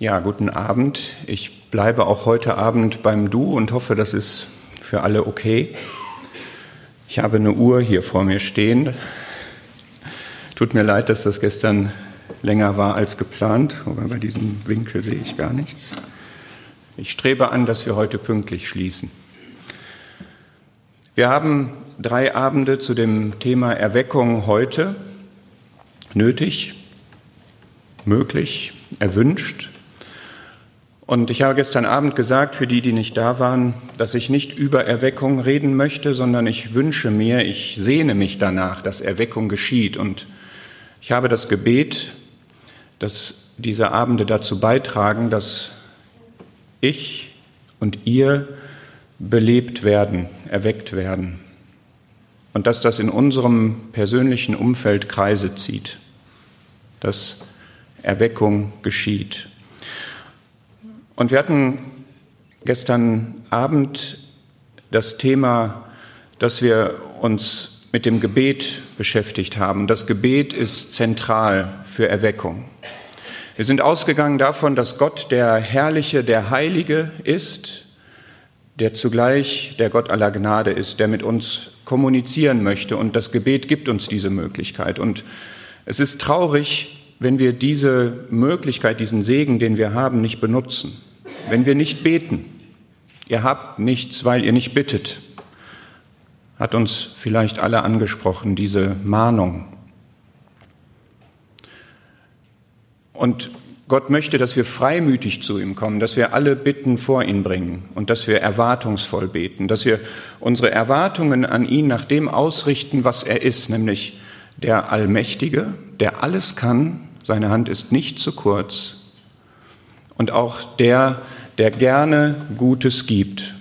Ja, guten Abend. Ich bleibe auch heute Abend beim Du und hoffe, das ist für alle okay. Ich habe eine Uhr hier vor mir stehen. Tut mir leid, dass das gestern länger war als geplant, wobei bei diesem Winkel sehe ich gar nichts. Ich strebe an, dass wir heute pünktlich schließen. Wir haben drei Abende zu dem Thema Erweckung heute nötig, möglich, erwünscht. Und ich habe gestern Abend gesagt, für die, die nicht da waren, dass ich nicht über Erweckung reden möchte, sondern ich wünsche mir, ich sehne mich danach, dass Erweckung geschieht. Und ich habe das Gebet, dass diese Abende dazu beitragen, dass ich und ihr belebt werden, erweckt werden. Und dass das in unserem persönlichen Umfeld Kreise zieht, dass Erweckung geschieht. Und wir hatten gestern Abend das Thema, dass wir uns mit dem Gebet beschäftigt haben. Das Gebet ist zentral für Erweckung. Wir sind ausgegangen davon, dass Gott der Herrliche, der Heilige ist, der zugleich der Gott aller Gnade ist, der mit uns kommunizieren möchte. Und das Gebet gibt uns diese Möglichkeit. Und es ist traurig, wenn wir diese Möglichkeit, diesen Segen, den wir haben, nicht benutzen wenn wir nicht beten. Ihr habt nichts, weil ihr nicht bittet. Hat uns vielleicht alle angesprochen, diese Mahnung. Und Gott möchte, dass wir freimütig zu ihm kommen, dass wir alle Bitten vor ihn bringen und dass wir erwartungsvoll beten, dass wir unsere Erwartungen an ihn nach dem ausrichten, was er ist, nämlich der Allmächtige, der alles kann, seine Hand ist nicht zu kurz, und auch der, der gerne Gutes gibt.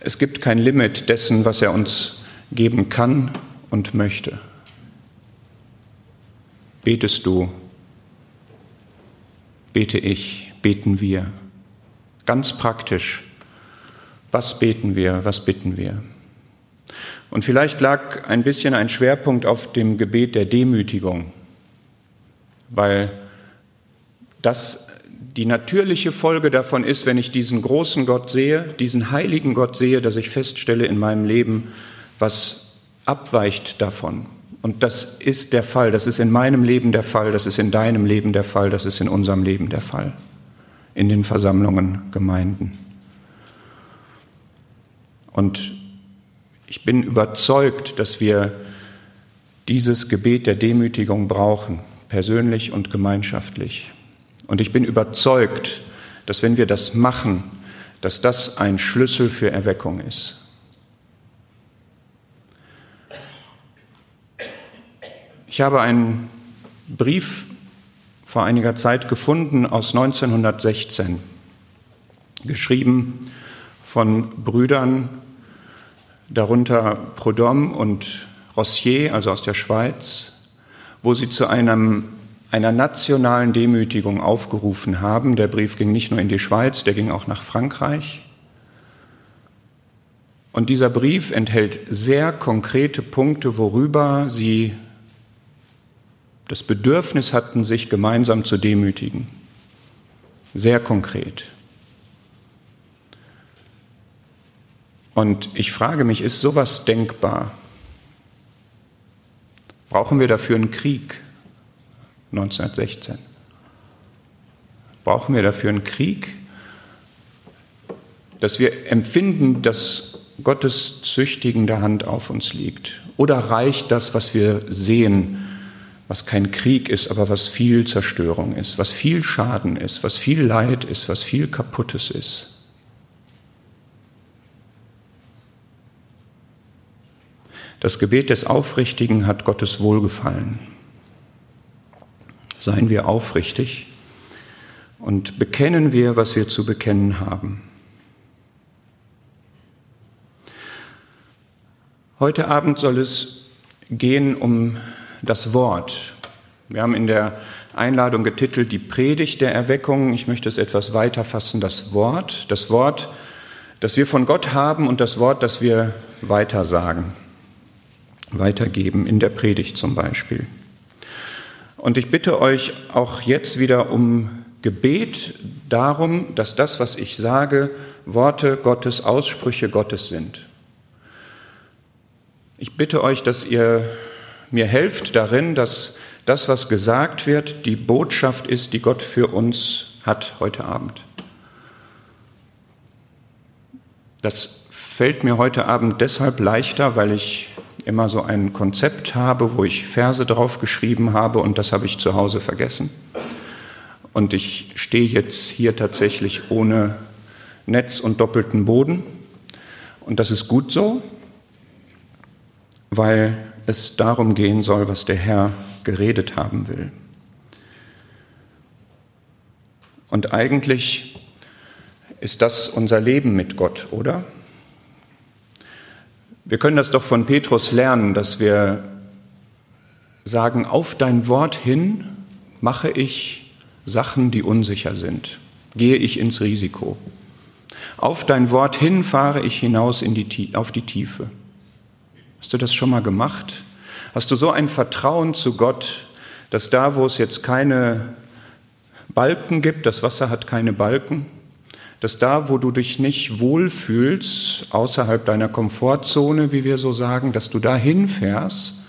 Es gibt kein Limit dessen, was er uns geben kann und möchte. Betest du? Bete ich? Beten wir? Ganz praktisch. Was beten wir? Was bitten wir? Und vielleicht lag ein bisschen ein Schwerpunkt auf dem Gebet der Demütigung, weil das die natürliche Folge davon ist, wenn ich diesen großen Gott sehe, diesen heiligen Gott sehe, dass ich feststelle in meinem Leben, was abweicht davon. Und das ist der Fall, das ist in meinem Leben der Fall, das ist in deinem Leben der Fall, das ist in unserem Leben der Fall, in den Versammlungen, Gemeinden. Und ich bin überzeugt, dass wir dieses Gebet der Demütigung brauchen, persönlich und gemeinschaftlich. Und ich bin überzeugt, dass wenn wir das machen, dass das ein Schlüssel für Erweckung ist. Ich habe einen Brief vor einiger Zeit gefunden aus 1916, geschrieben von Brüdern, darunter Prodhomme und Rossier, also aus der Schweiz, wo sie zu einem einer nationalen Demütigung aufgerufen haben. Der Brief ging nicht nur in die Schweiz, der ging auch nach Frankreich. Und dieser Brief enthält sehr konkrete Punkte, worüber sie das Bedürfnis hatten, sich gemeinsam zu demütigen. Sehr konkret. Und ich frage mich, ist sowas denkbar? Brauchen wir dafür einen Krieg? 1916. Brauchen wir dafür einen Krieg? Dass wir empfinden, dass Gottes züchtigende Hand auf uns liegt? Oder reicht das, was wir sehen, was kein Krieg ist, aber was viel Zerstörung ist, was viel Schaden ist, was viel Leid ist, was viel Kaputtes ist? Das Gebet des Aufrichtigen hat Gottes Wohlgefallen. Seien wir aufrichtig und bekennen wir, was wir zu bekennen haben. Heute Abend soll es gehen um das Wort. Wir haben in der Einladung getitelt Die Predigt der Erweckung. Ich möchte es etwas weiter fassen, das Wort. Das Wort, das wir von Gott haben und das Wort, das wir weitersagen, weitergeben, in der Predigt zum Beispiel. Und ich bitte euch auch jetzt wieder um Gebet darum, dass das, was ich sage, Worte Gottes, Aussprüche Gottes sind. Ich bitte euch, dass ihr mir helft darin, dass das, was gesagt wird, die Botschaft ist, die Gott für uns hat heute Abend. Das fällt mir heute Abend deshalb leichter, weil ich immer so ein Konzept habe, wo ich Verse drauf geschrieben habe und das habe ich zu Hause vergessen. Und ich stehe jetzt hier tatsächlich ohne Netz und doppelten Boden. Und das ist gut so, weil es darum gehen soll, was der Herr geredet haben will. Und eigentlich ist das unser Leben mit Gott, oder? Wir können das doch von Petrus lernen, dass wir sagen, auf dein Wort hin mache ich Sachen, die unsicher sind, gehe ich ins Risiko. Auf dein Wort hin fahre ich hinaus in die, auf die Tiefe. Hast du das schon mal gemacht? Hast du so ein Vertrauen zu Gott, dass da, wo es jetzt keine Balken gibt, das Wasser hat keine Balken, dass da, wo du dich nicht wohlfühlst, außerhalb deiner Komfortzone, wie wir so sagen, dass du da hinfährst,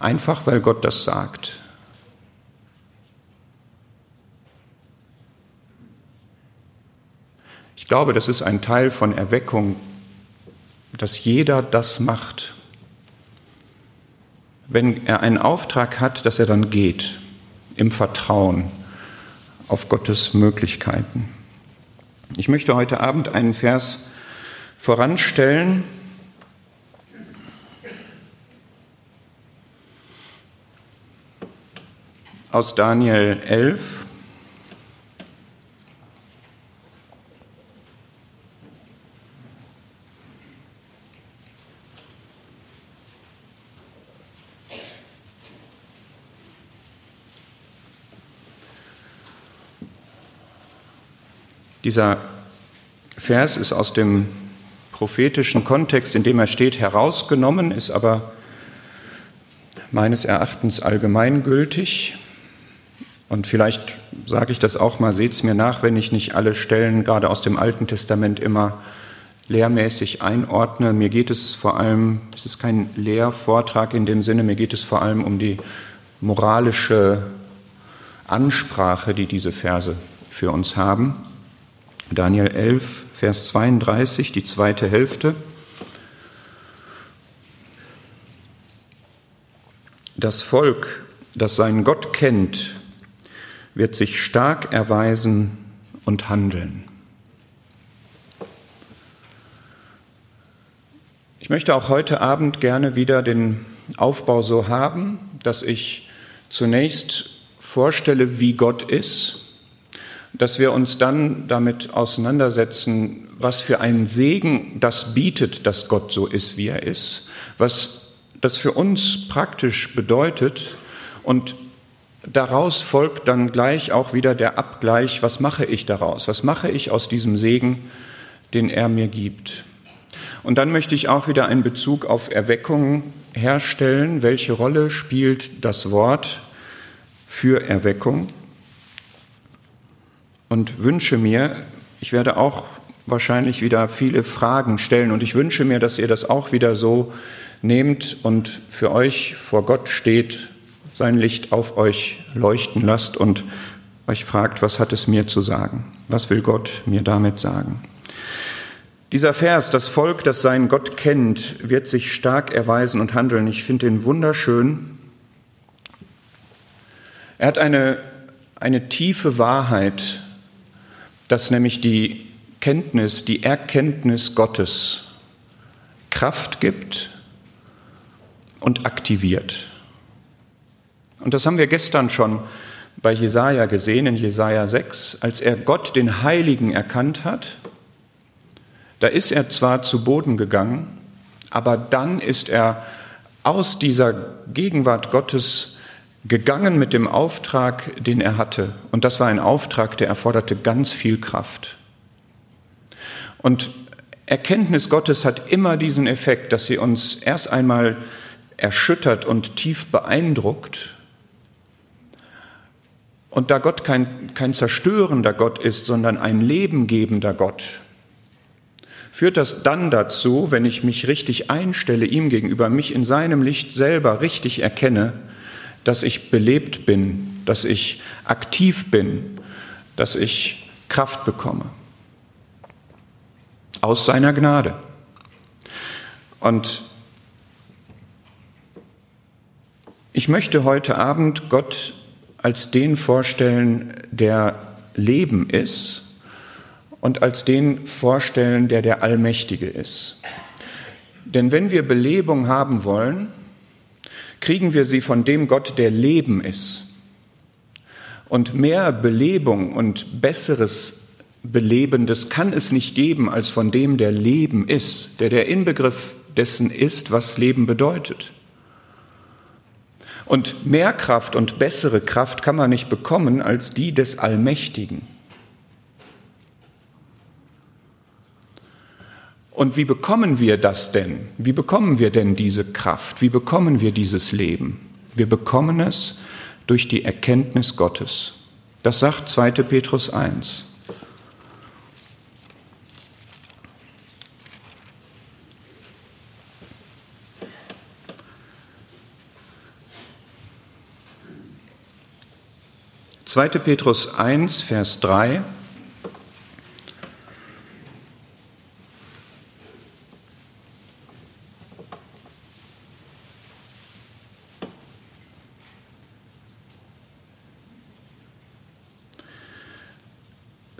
einfach weil Gott das sagt. Ich glaube, das ist ein Teil von Erweckung, dass jeder das macht. Wenn er einen Auftrag hat, dass er dann geht, im Vertrauen auf Gottes Möglichkeiten. Ich möchte heute Abend einen Vers voranstellen, aus Daniel 11. Dieser Vers ist aus dem prophetischen Kontext, in dem er steht, herausgenommen, ist aber meines Erachtens allgemeingültig. Und vielleicht sage ich das auch mal, seht es mir nach, wenn ich nicht alle Stellen gerade aus dem Alten Testament immer lehrmäßig einordne. Mir geht es vor allem, es ist kein Lehrvortrag in dem Sinne, mir geht es vor allem um die moralische Ansprache, die diese Verse für uns haben. Daniel 11, Vers 32, die zweite Hälfte. Das Volk, das seinen Gott kennt, wird sich stark erweisen und handeln. Ich möchte auch heute Abend gerne wieder den Aufbau so haben, dass ich zunächst vorstelle, wie Gott ist dass wir uns dann damit auseinandersetzen, was für einen Segen das bietet, dass Gott so ist, wie er ist, was das für uns praktisch bedeutet und daraus folgt dann gleich auch wieder der Abgleich, was mache ich daraus, was mache ich aus diesem Segen, den er mir gibt. Und dann möchte ich auch wieder einen Bezug auf Erweckung herstellen. Welche Rolle spielt das Wort für Erweckung? Und wünsche mir, ich werde auch wahrscheinlich wieder viele Fragen stellen und ich wünsche mir, dass ihr das auch wieder so nehmt und für euch vor Gott steht, sein Licht auf euch leuchten lasst und euch fragt, was hat es mir zu sagen? Was will Gott mir damit sagen? Dieser Vers, das Volk, das seinen Gott kennt, wird sich stark erweisen und handeln. Ich finde ihn wunderschön. Er hat eine, eine tiefe Wahrheit dass nämlich die Kenntnis, die Erkenntnis Gottes Kraft gibt und aktiviert. Und das haben wir gestern schon bei Jesaja gesehen, in Jesaja 6, als er Gott, den Heiligen, erkannt hat. Da ist er zwar zu Boden gegangen, aber dann ist er aus dieser Gegenwart Gottes gegangen mit dem Auftrag, den er hatte. Und das war ein Auftrag, der erforderte ganz viel Kraft. Und Erkenntnis Gottes hat immer diesen Effekt, dass sie uns erst einmal erschüttert und tief beeindruckt Und da Gott kein, kein zerstörender Gott ist, sondern ein lebengebender Gott, führt das dann dazu, wenn ich mich richtig einstelle ihm gegenüber, mich in seinem Licht selber richtig erkenne, dass ich belebt bin, dass ich aktiv bin, dass ich Kraft bekomme. Aus seiner Gnade. Und ich möchte heute Abend Gott als den vorstellen, der Leben ist und als den vorstellen, der der Allmächtige ist. Denn wenn wir Belebung haben wollen, kriegen wir sie von dem Gott, der Leben ist. Und mehr Belebung und besseres Belebendes kann es nicht geben als von dem, der Leben ist, der der Inbegriff dessen ist, was Leben bedeutet. Und mehr Kraft und bessere Kraft kann man nicht bekommen als die des Allmächtigen. Und wie bekommen wir das denn? Wie bekommen wir denn diese Kraft? Wie bekommen wir dieses Leben? Wir bekommen es durch die Erkenntnis Gottes. Das sagt 2. Petrus 1. 2. Petrus 1, Vers 3.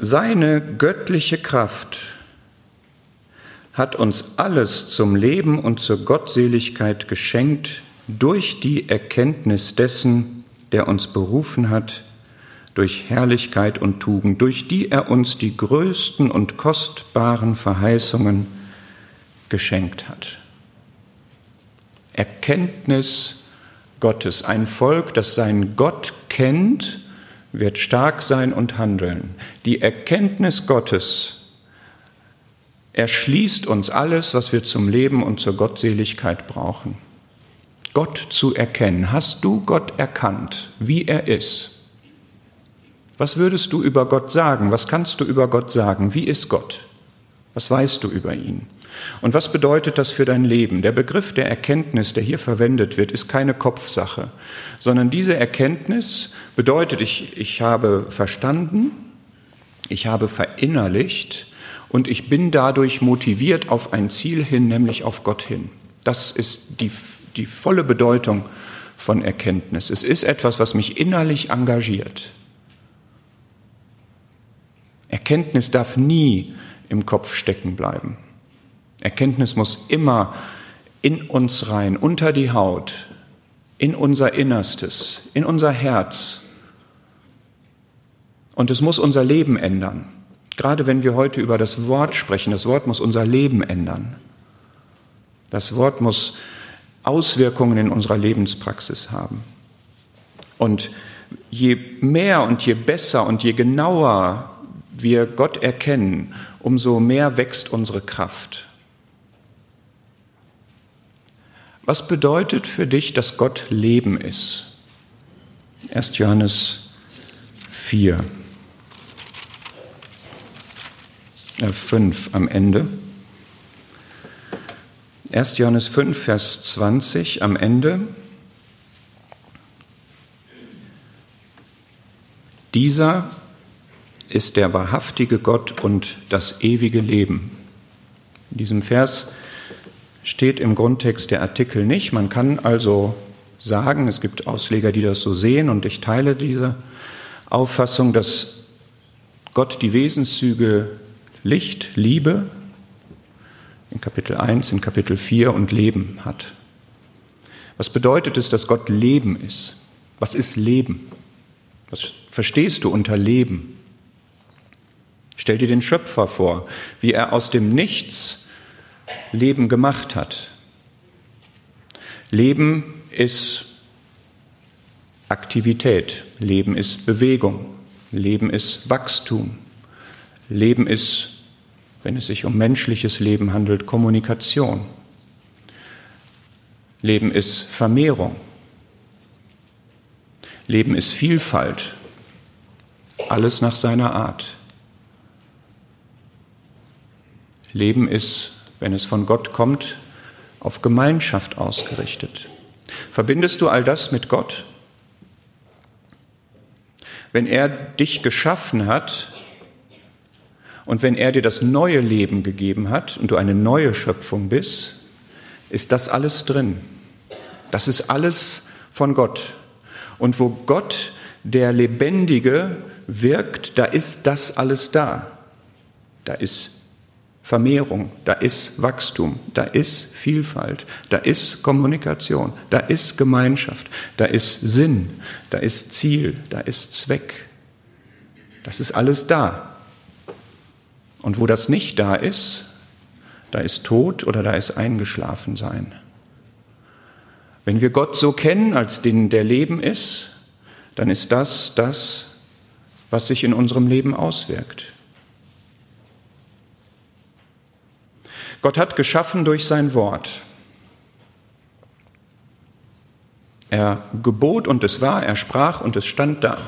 Seine göttliche Kraft hat uns alles zum Leben und zur Gottseligkeit geschenkt durch die Erkenntnis dessen, der uns berufen hat durch Herrlichkeit und Tugend, durch die er uns die größten und kostbaren Verheißungen geschenkt hat. Erkenntnis Gottes. Ein Volk, das seinen Gott kennt, wird stark sein und handeln. Die Erkenntnis Gottes erschließt uns alles, was wir zum Leben und zur Gottseligkeit brauchen. Gott zu erkennen. Hast du Gott erkannt, wie er ist? Was würdest du über Gott sagen? Was kannst du über Gott sagen? Wie ist Gott? Was weißt du über ihn? Und was bedeutet das für dein Leben? Der Begriff der Erkenntnis, der hier verwendet wird, ist keine Kopfsache, sondern diese Erkenntnis bedeutet, ich, ich habe verstanden, ich habe verinnerlicht und ich bin dadurch motiviert auf ein Ziel hin, nämlich auf Gott hin. Das ist die, die volle Bedeutung von Erkenntnis. Es ist etwas, was mich innerlich engagiert. Erkenntnis darf nie im Kopf stecken bleiben. Erkenntnis muss immer in uns rein, unter die Haut, in unser Innerstes, in unser Herz. Und es muss unser Leben ändern. Gerade wenn wir heute über das Wort sprechen, das Wort muss unser Leben ändern. Das Wort muss Auswirkungen in unserer Lebenspraxis haben. Und je mehr und je besser und je genauer wir Gott erkennen, umso mehr wächst unsere Kraft. Was bedeutet für dich, dass Gott Leben ist? 1. Johannes 4, äh 5 am Ende. 1. Johannes 5, Vers 20 am Ende. Dieser ist der wahrhaftige Gott und das ewige Leben. In diesem Vers steht im Grundtext der Artikel nicht. Man kann also sagen, es gibt Ausleger, die das so sehen, und ich teile diese Auffassung, dass Gott die Wesenszüge Licht, Liebe in Kapitel 1, in Kapitel 4 und Leben hat. Was bedeutet es, dass Gott Leben ist? Was ist Leben? Was verstehst du unter Leben? Stell dir den Schöpfer vor, wie er aus dem Nichts Leben gemacht hat. Leben ist Aktivität, Leben ist Bewegung, Leben ist Wachstum, Leben ist, wenn es sich um menschliches Leben handelt, Kommunikation. Leben ist Vermehrung. Leben ist Vielfalt. alles nach seiner Art. Leben ist, wenn es von Gott kommt, auf Gemeinschaft ausgerichtet. Verbindest du all das mit Gott? Wenn er dich geschaffen hat und wenn er dir das neue Leben gegeben hat und du eine neue Schöpfung bist, ist das alles drin. Das ist alles von Gott. Und wo Gott, der Lebendige, wirkt, da ist das alles da. Da ist Vermehrung, da ist Wachstum, da ist Vielfalt, da ist Kommunikation, da ist Gemeinschaft, da ist Sinn, da ist Ziel, da ist Zweck. Das ist alles da. Und wo das nicht da ist, da ist Tod oder da ist eingeschlafen sein. Wenn wir Gott so kennen, als den, der Leben ist, dann ist das das, was sich in unserem Leben auswirkt. Gott hat geschaffen durch sein Wort. Er gebot und es war, er sprach und es stand da.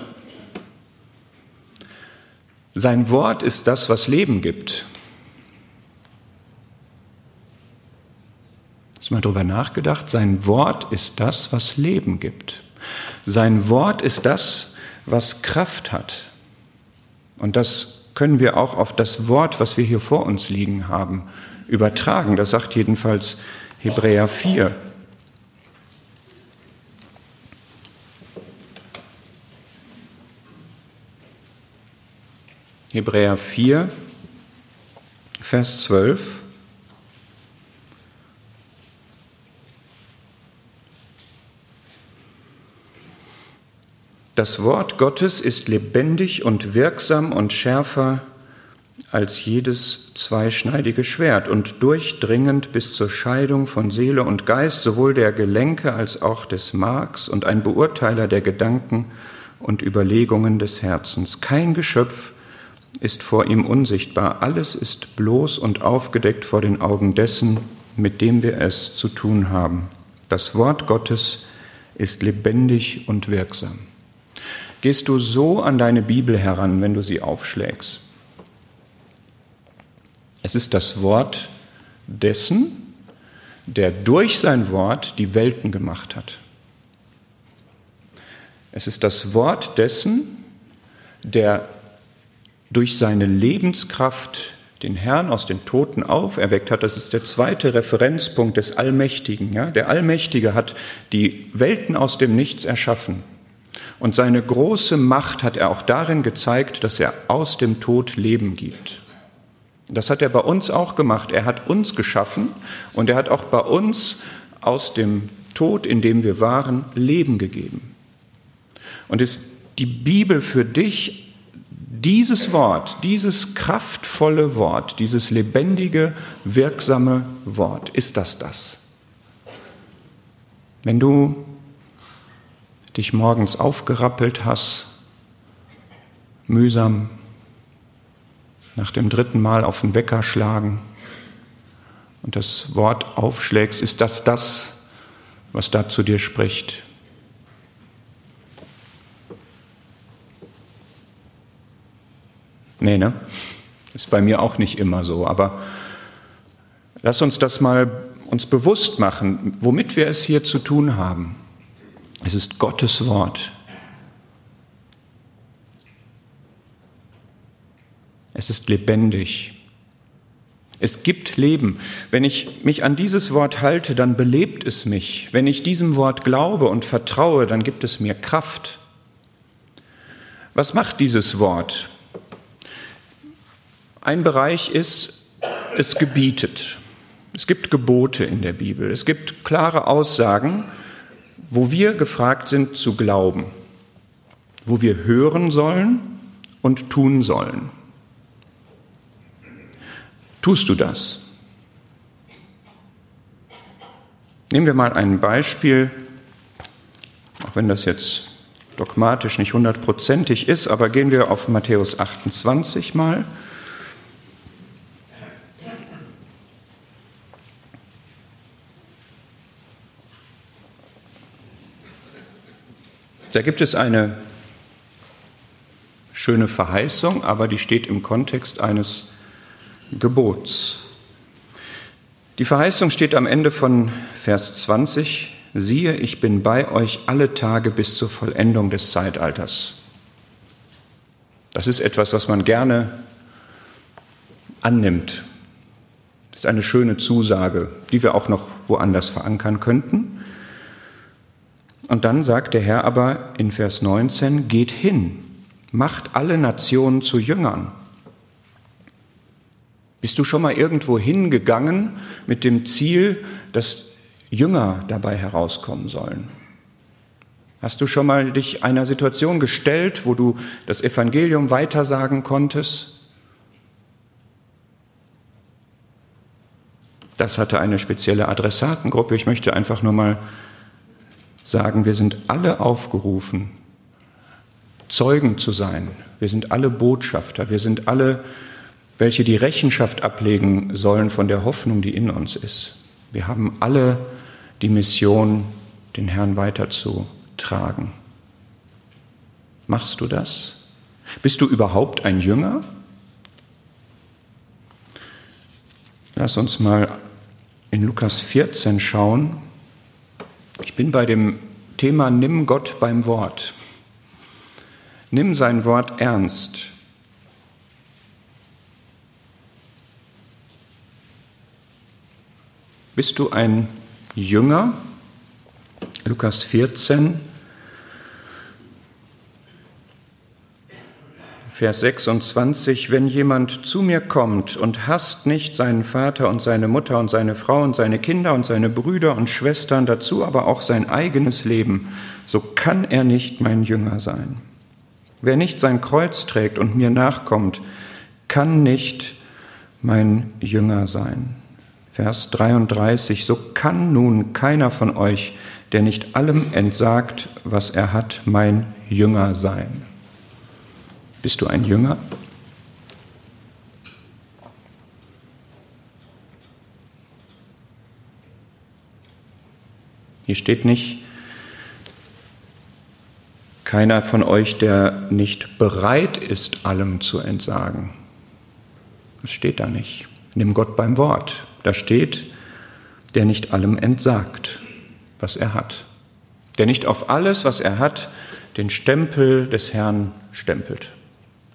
Sein Wort ist das, was Leben gibt. Hast du mal darüber nachgedacht? Sein Wort ist das, was Leben gibt. Sein Wort ist das, was Kraft hat. Und das können wir auch auf das Wort, was wir hier vor uns liegen haben, übertragen. Das sagt jedenfalls Hebräer 4. Hebräer 4, Vers 12. Das Wort Gottes ist lebendig und wirksam und schärfer als jedes zweischneidige Schwert und durchdringend bis zur Scheidung von Seele und Geist, sowohl der Gelenke als auch des Marks und ein Beurteiler der Gedanken und Überlegungen des Herzens. Kein Geschöpf ist vor ihm unsichtbar, alles ist bloß und aufgedeckt vor den Augen dessen, mit dem wir es zu tun haben. Das Wort Gottes ist lebendig und wirksam. Gehst du so an deine Bibel heran, wenn du sie aufschlägst? Es ist das Wort dessen, der durch sein Wort die Welten gemacht hat. Es ist das Wort dessen, der durch seine Lebenskraft den Herrn aus den Toten auferweckt hat. Das ist der zweite Referenzpunkt des Allmächtigen. Ja? Der Allmächtige hat die Welten aus dem Nichts erschaffen. Und seine große Macht hat er auch darin gezeigt, dass er aus dem Tod Leben gibt. Das hat er bei uns auch gemacht. Er hat uns geschaffen und er hat auch bei uns aus dem Tod, in dem wir waren, Leben gegeben. Und ist die Bibel für dich dieses Wort, dieses kraftvolle Wort, dieses lebendige, wirksame Wort, ist das das? Wenn du dich morgens aufgerappelt hast, mühsam nach dem dritten Mal auf den Wecker schlagen und das Wort aufschlägst, ist das das, was da zu dir spricht. Nee, ne? Ist bei mir auch nicht immer so, aber lass uns das mal uns bewusst machen, womit wir es hier zu tun haben. Es ist Gottes Wort. Es ist lebendig. Es gibt Leben. Wenn ich mich an dieses Wort halte, dann belebt es mich. Wenn ich diesem Wort glaube und vertraue, dann gibt es mir Kraft. Was macht dieses Wort? Ein Bereich ist, es gebietet. Es gibt Gebote in der Bibel. Es gibt klare Aussagen, wo wir gefragt sind zu glauben, wo wir hören sollen und tun sollen. Tust du das? Nehmen wir mal ein Beispiel, auch wenn das jetzt dogmatisch nicht hundertprozentig ist, aber gehen wir auf Matthäus 28 mal. Da gibt es eine schöne Verheißung, aber die steht im Kontext eines Gebots. Die Verheißung steht am Ende von Vers 20. Siehe, ich bin bei euch alle Tage bis zur Vollendung des Zeitalters. Das ist etwas, was man gerne annimmt. Das ist eine schöne Zusage, die wir auch noch woanders verankern könnten. Und dann sagt der Herr aber in Vers 19, geht hin, macht alle Nationen zu Jüngern. Bist du schon mal irgendwo hingegangen mit dem Ziel, dass Jünger dabei herauskommen sollen? Hast du schon mal dich einer Situation gestellt, wo du das Evangelium weitersagen konntest? Das hatte eine spezielle Adressatengruppe. Ich möchte einfach nur mal sagen, wir sind alle aufgerufen, Zeugen zu sein. Wir sind alle Botschafter. Wir sind alle, welche die Rechenschaft ablegen sollen von der Hoffnung, die in uns ist. Wir haben alle die Mission, den Herrn weiterzutragen. Machst du das? Bist du überhaupt ein Jünger? Lass uns mal in Lukas 14 schauen. Ich bin bei dem Thema Nimm Gott beim Wort. Nimm sein Wort ernst. Bist du ein Jünger? Lukas 14, Vers 26, wenn jemand zu mir kommt und hasst nicht seinen Vater und seine Mutter und seine Frau und seine Kinder und seine Brüder und Schwestern, dazu aber auch sein eigenes Leben, so kann er nicht mein Jünger sein. Wer nicht sein Kreuz trägt und mir nachkommt, kann nicht mein Jünger sein. Vers 33, so kann nun keiner von euch, der nicht allem entsagt, was er hat, mein Jünger sein. Bist du ein Jünger? Hier steht nicht, keiner von euch, der nicht bereit ist, allem zu entsagen. Das steht da nicht. Nimm Gott beim Wort. Da steht, der nicht allem entsagt, was er hat. Der nicht auf alles, was er hat, den Stempel des Herrn stempelt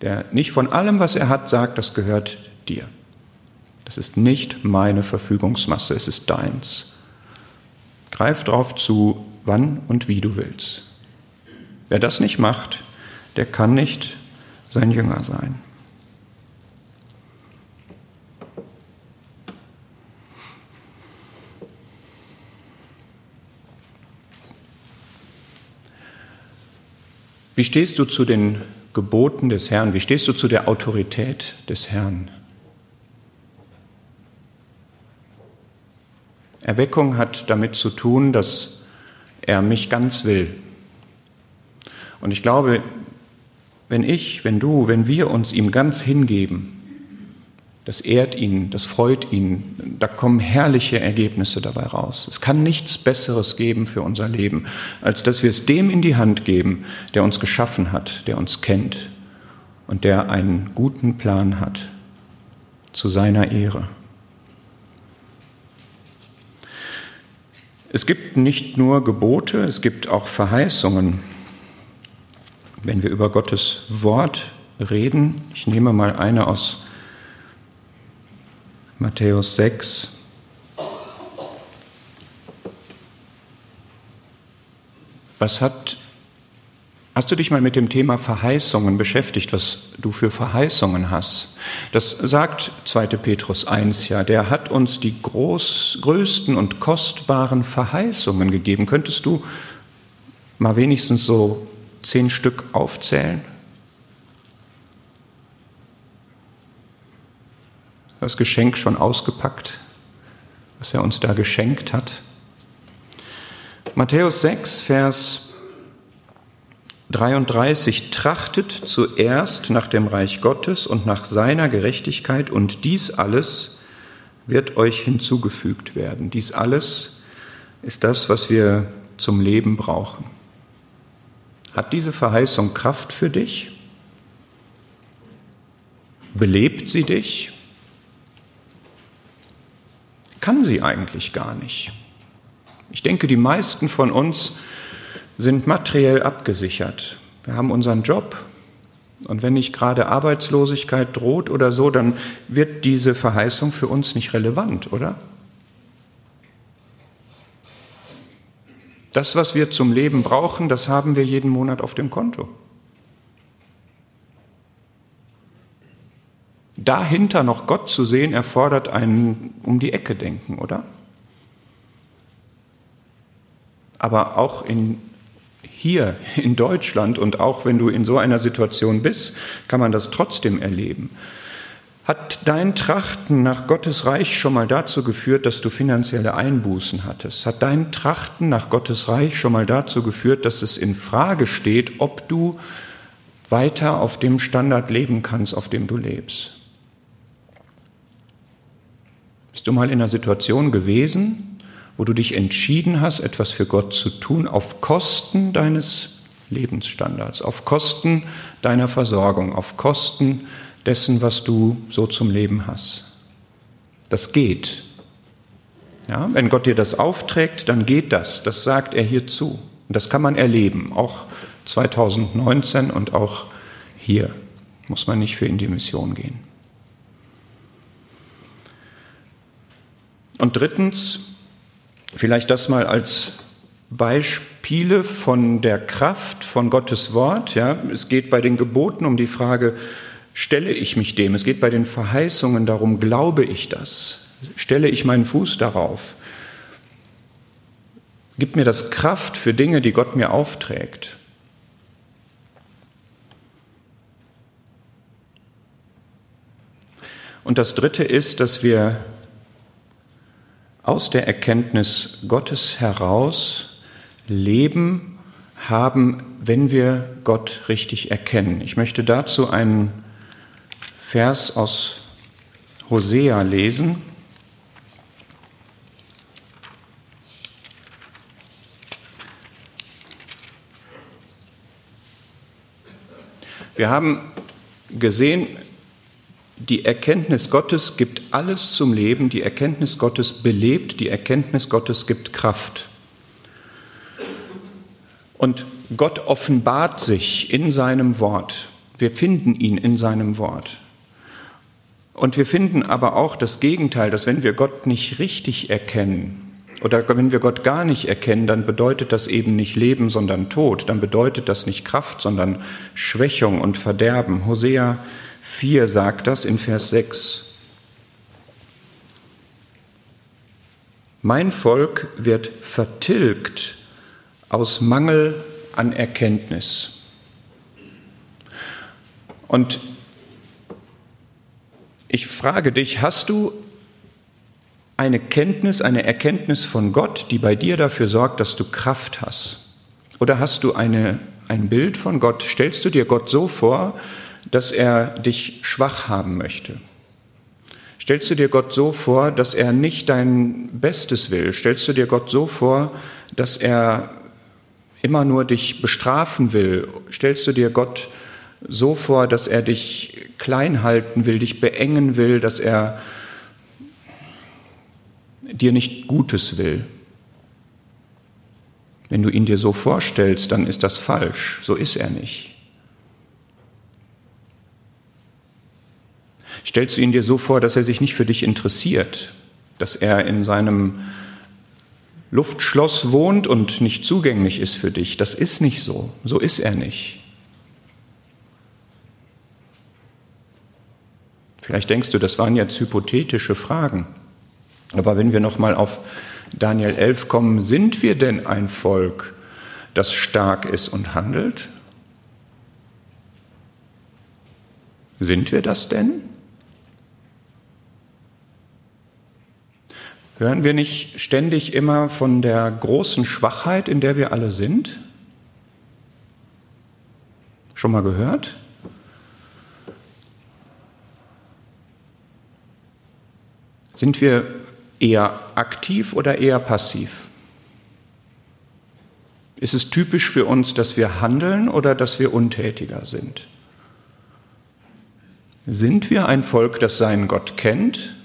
der nicht von allem, was er hat, sagt, das gehört dir. Das ist nicht meine Verfügungsmasse, es ist deins. Greif darauf zu, wann und wie du willst. Wer das nicht macht, der kann nicht sein Jünger sein. Wie stehst du zu den Geboten des Herrn? Wie stehst du zu der Autorität des Herrn? Erweckung hat damit zu tun, dass er mich ganz will. Und ich glaube, wenn ich, wenn du, wenn wir uns ihm ganz hingeben, das ehrt ihn, das freut ihn, da kommen herrliche Ergebnisse dabei raus. Es kann nichts Besseres geben für unser Leben, als dass wir es dem in die Hand geben, der uns geschaffen hat, der uns kennt und der einen guten Plan hat zu seiner Ehre. Es gibt nicht nur Gebote, es gibt auch Verheißungen. Wenn wir über Gottes Wort reden, ich nehme mal eine aus Matthäus 6. Was hat, hast du dich mal mit dem Thema Verheißungen beschäftigt, was du für Verheißungen hast? Das sagt 2. Petrus 1 ja, der hat uns die groß, größten und kostbaren Verheißungen gegeben. Könntest du mal wenigstens so zehn Stück aufzählen? Das Geschenk schon ausgepackt, was er uns da geschenkt hat. Matthäus 6, Vers 33, trachtet zuerst nach dem Reich Gottes und nach seiner Gerechtigkeit und dies alles wird euch hinzugefügt werden. Dies alles ist das, was wir zum Leben brauchen. Hat diese Verheißung Kraft für dich? Belebt sie dich? Kann sie eigentlich gar nicht. Ich denke, die meisten von uns sind materiell abgesichert. Wir haben unseren Job und wenn nicht gerade Arbeitslosigkeit droht oder so, dann wird diese Verheißung für uns nicht relevant, oder? Das, was wir zum Leben brauchen, das haben wir jeden Monat auf dem Konto. Dahinter noch Gott zu sehen, erfordert ein um die Ecke denken, oder? Aber auch in, hier in Deutschland und auch wenn du in so einer Situation bist, kann man das trotzdem erleben. Hat dein Trachten nach Gottes Reich schon mal dazu geführt, dass du finanzielle Einbußen hattest? Hat dein Trachten nach Gottes Reich schon mal dazu geführt, dass es in Frage steht, ob du weiter auf dem Standard leben kannst, auf dem du lebst? Bist du mal in einer Situation gewesen, wo du dich entschieden hast, etwas für Gott zu tun, auf Kosten deines Lebensstandards, auf Kosten deiner Versorgung, auf Kosten dessen, was du so zum Leben hast? Das geht. Ja, wenn Gott dir das aufträgt, dann geht das. Das sagt er hier zu. Und das kann man erleben, auch 2019 und auch hier muss man nicht für in die Mission gehen. Und drittens, vielleicht das mal als Beispiele von der Kraft von Gottes Wort. Ja, es geht bei den Geboten um die Frage, stelle ich mich dem? Es geht bei den Verheißungen darum, glaube ich das? Stelle ich meinen Fuß darauf? Gibt mir das Kraft für Dinge, die Gott mir aufträgt? Und das Dritte ist, dass wir aus der Erkenntnis Gottes heraus Leben haben, wenn wir Gott richtig erkennen. Ich möchte dazu einen Vers aus Hosea lesen. Wir haben gesehen, die Erkenntnis Gottes gibt alles zum Leben, die Erkenntnis Gottes belebt, die Erkenntnis Gottes gibt Kraft. Und Gott offenbart sich in seinem Wort. Wir finden ihn in seinem Wort. Und wir finden aber auch das Gegenteil, dass wenn wir Gott nicht richtig erkennen oder wenn wir Gott gar nicht erkennen, dann bedeutet das eben nicht Leben, sondern Tod. Dann bedeutet das nicht Kraft, sondern Schwächung und Verderben. Hosea 4 sagt das in Vers 6. Mein Volk wird vertilgt aus Mangel an Erkenntnis. Und ich frage dich, hast du eine Kenntnis, eine Erkenntnis von Gott, die bei dir dafür sorgt, dass du Kraft hast? Oder hast du eine, ein Bild von Gott? Stellst du dir Gott so vor, dass er dich schwach haben möchte? Stellst du dir Gott so vor, dass er nicht dein Bestes will? Stellst du dir Gott so vor, dass er immer nur dich bestrafen will? Stellst du dir Gott so vor, dass er dich klein halten will, dich beengen will, dass er dir nicht Gutes will? Wenn du ihn dir so vorstellst, dann ist das falsch. So ist er nicht. Stellst du ihn dir so vor, dass er sich nicht für dich interessiert, dass er in seinem Luftschloss wohnt und nicht zugänglich ist für dich? Das ist nicht so. So ist er nicht. Vielleicht denkst du, das waren jetzt hypothetische Fragen. Aber wenn wir nochmal auf Daniel 11 kommen, sind wir denn ein Volk, das stark ist und handelt? Sind wir das denn? Hören wir nicht ständig immer von der großen Schwachheit, in der wir alle sind? Schon mal gehört? Sind wir eher aktiv oder eher passiv? Ist es typisch für uns, dass wir handeln oder dass wir untätiger sind? Sind wir ein Volk, das seinen Gott kennt?